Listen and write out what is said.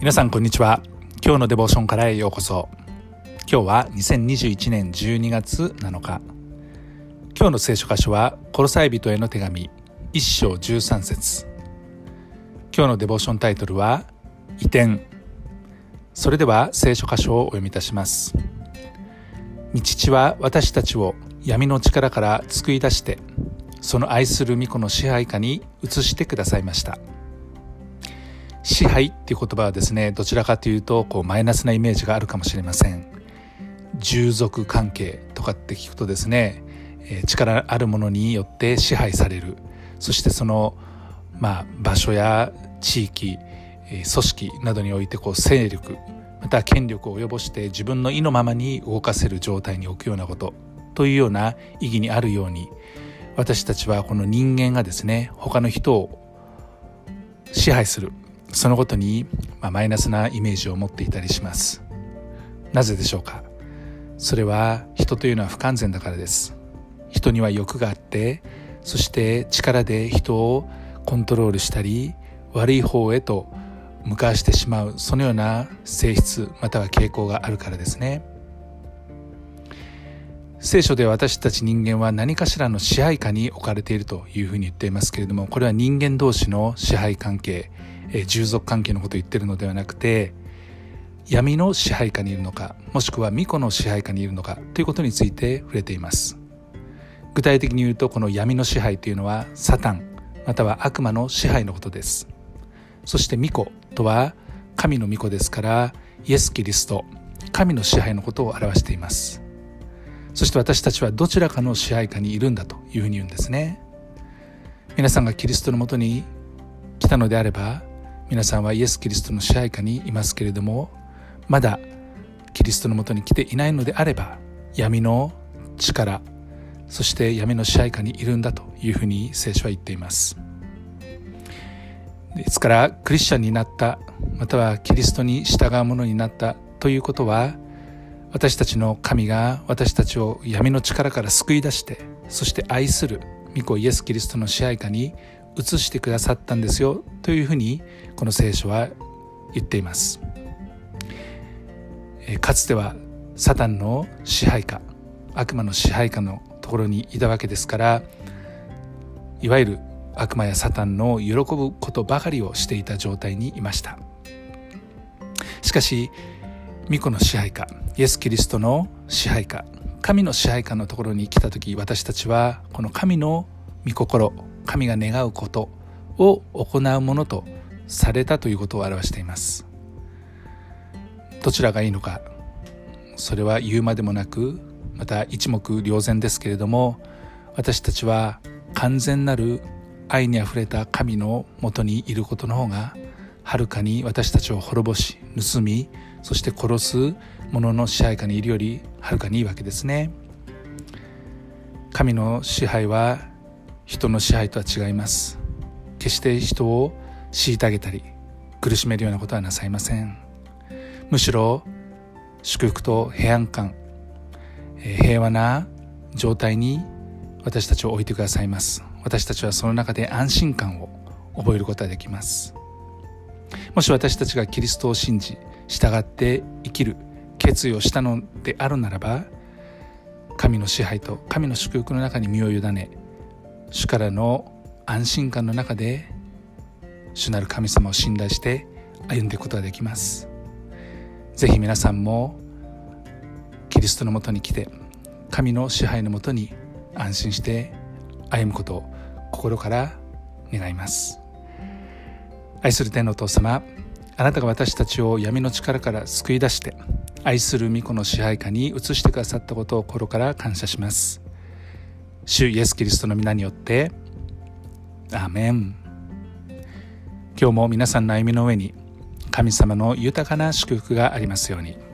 皆さんこんにちは。今日のデボーションからへようこそ。今日は2021年12月7日。今日の聖書箇所はコロサイ人への手紙。1章13節。今日のデボーションタイトルは移転。それでは聖書箇所をお読みいたします。道父は私たちを闇の力から救い出してその愛する御子の支配下に移してくださいました。支配っていう言葉はですねどちらかというとこうマイナスなイメージがあるかもしれません。従属関係とかって聞くとですね、力あるものによって支配される。そしてその、まあ、場所や地域、組織などにおいてこう勢力また権力を及ぼして自分の意のままに動かせる状態に置くようなことというような意義にあるように私たちはこの人間がですね他の人を支配する。そのことに、まあ、マイナスなイメージを持っていたりします。なぜでしょうか？それは人というのは不完全だからです。人には欲があってそして力で人をコントロールしたり悪い方へと向かわしてしまうそのような性質または傾向があるからですね。聖書で私たち人間は何かしらの支配下に置かれているというふうに言っていますけれどもこれは人間同士の支配関係。え従属関係のことを言ってるのではなくて闇の支配下にいるのかもしくは巫女の支配下にいるのかということについて触れています。具体的に言うとこの闇の支配というのはサタンまたは悪魔の支配のことです。そして巫女とは神の巫女ですからイエス・キリスト神の支配のことを表しています。そして私たちはどちらかの支配下にいるんだというふうに言うんですね。皆さんがキリストのもとに来たのであれば皆さんはイエス・キリストの支配下にいますけれどもまだキリストのもとに来ていないのであれば闇の力そして闇の支配下にいるんだというふうに聖書は言っています。ですからクリスチャンになったまたはキリストに従うものになったということは私たちの神が私たちを闇の力から救い出してそして愛する御子イエス・キリストの支配下に移してくださったんですよというふうにこの聖書は言っています。かつてはサタンの支配下悪魔の支配下のところにいたわけですからいわゆる悪魔やサタンの喜ぶことばかりをしていた状態にいました。しかし巫女の支配下イエス・キリストの支配下神の支配下のところに来た時私たちはこの神の御心神が願うことを行うものとされたということを表しています。どちらがいいのかそれは言うまでもなくまた一目瞭然ですけれども私たちは完全なる愛にあふれた神のもとにいることの方がはるかに私たちを滅ぼし盗みそして殺す者の支配下にいるよりはるかにいいわけですね。神の支配は人の支配とは違います。決して人を虐げたり苦しめるようなことはなさいません。むしろ祝福と平安感平和な状態に私たちを置いてくださいます。私たちはその中で安心感を覚えることができます。もし私たちがキリストを信じ従って生きる決意をしたのであるならば神の支配と神の祝福の中に身を委ね主からの安心感の中で主なる神様を信頼して歩んでいくことができます。ぜひ皆さんもキリストのもとに来て神の支配のもとに安心して歩むことを心から願います。愛する天のお父様あなたが私たちを闇の力から救い出して愛する御子の支配下に移してくださったことを心から感謝します。主イエス・キリストの皆によってアーメン今日も皆さんの歩みの上に神様の豊かな祝福がありますように。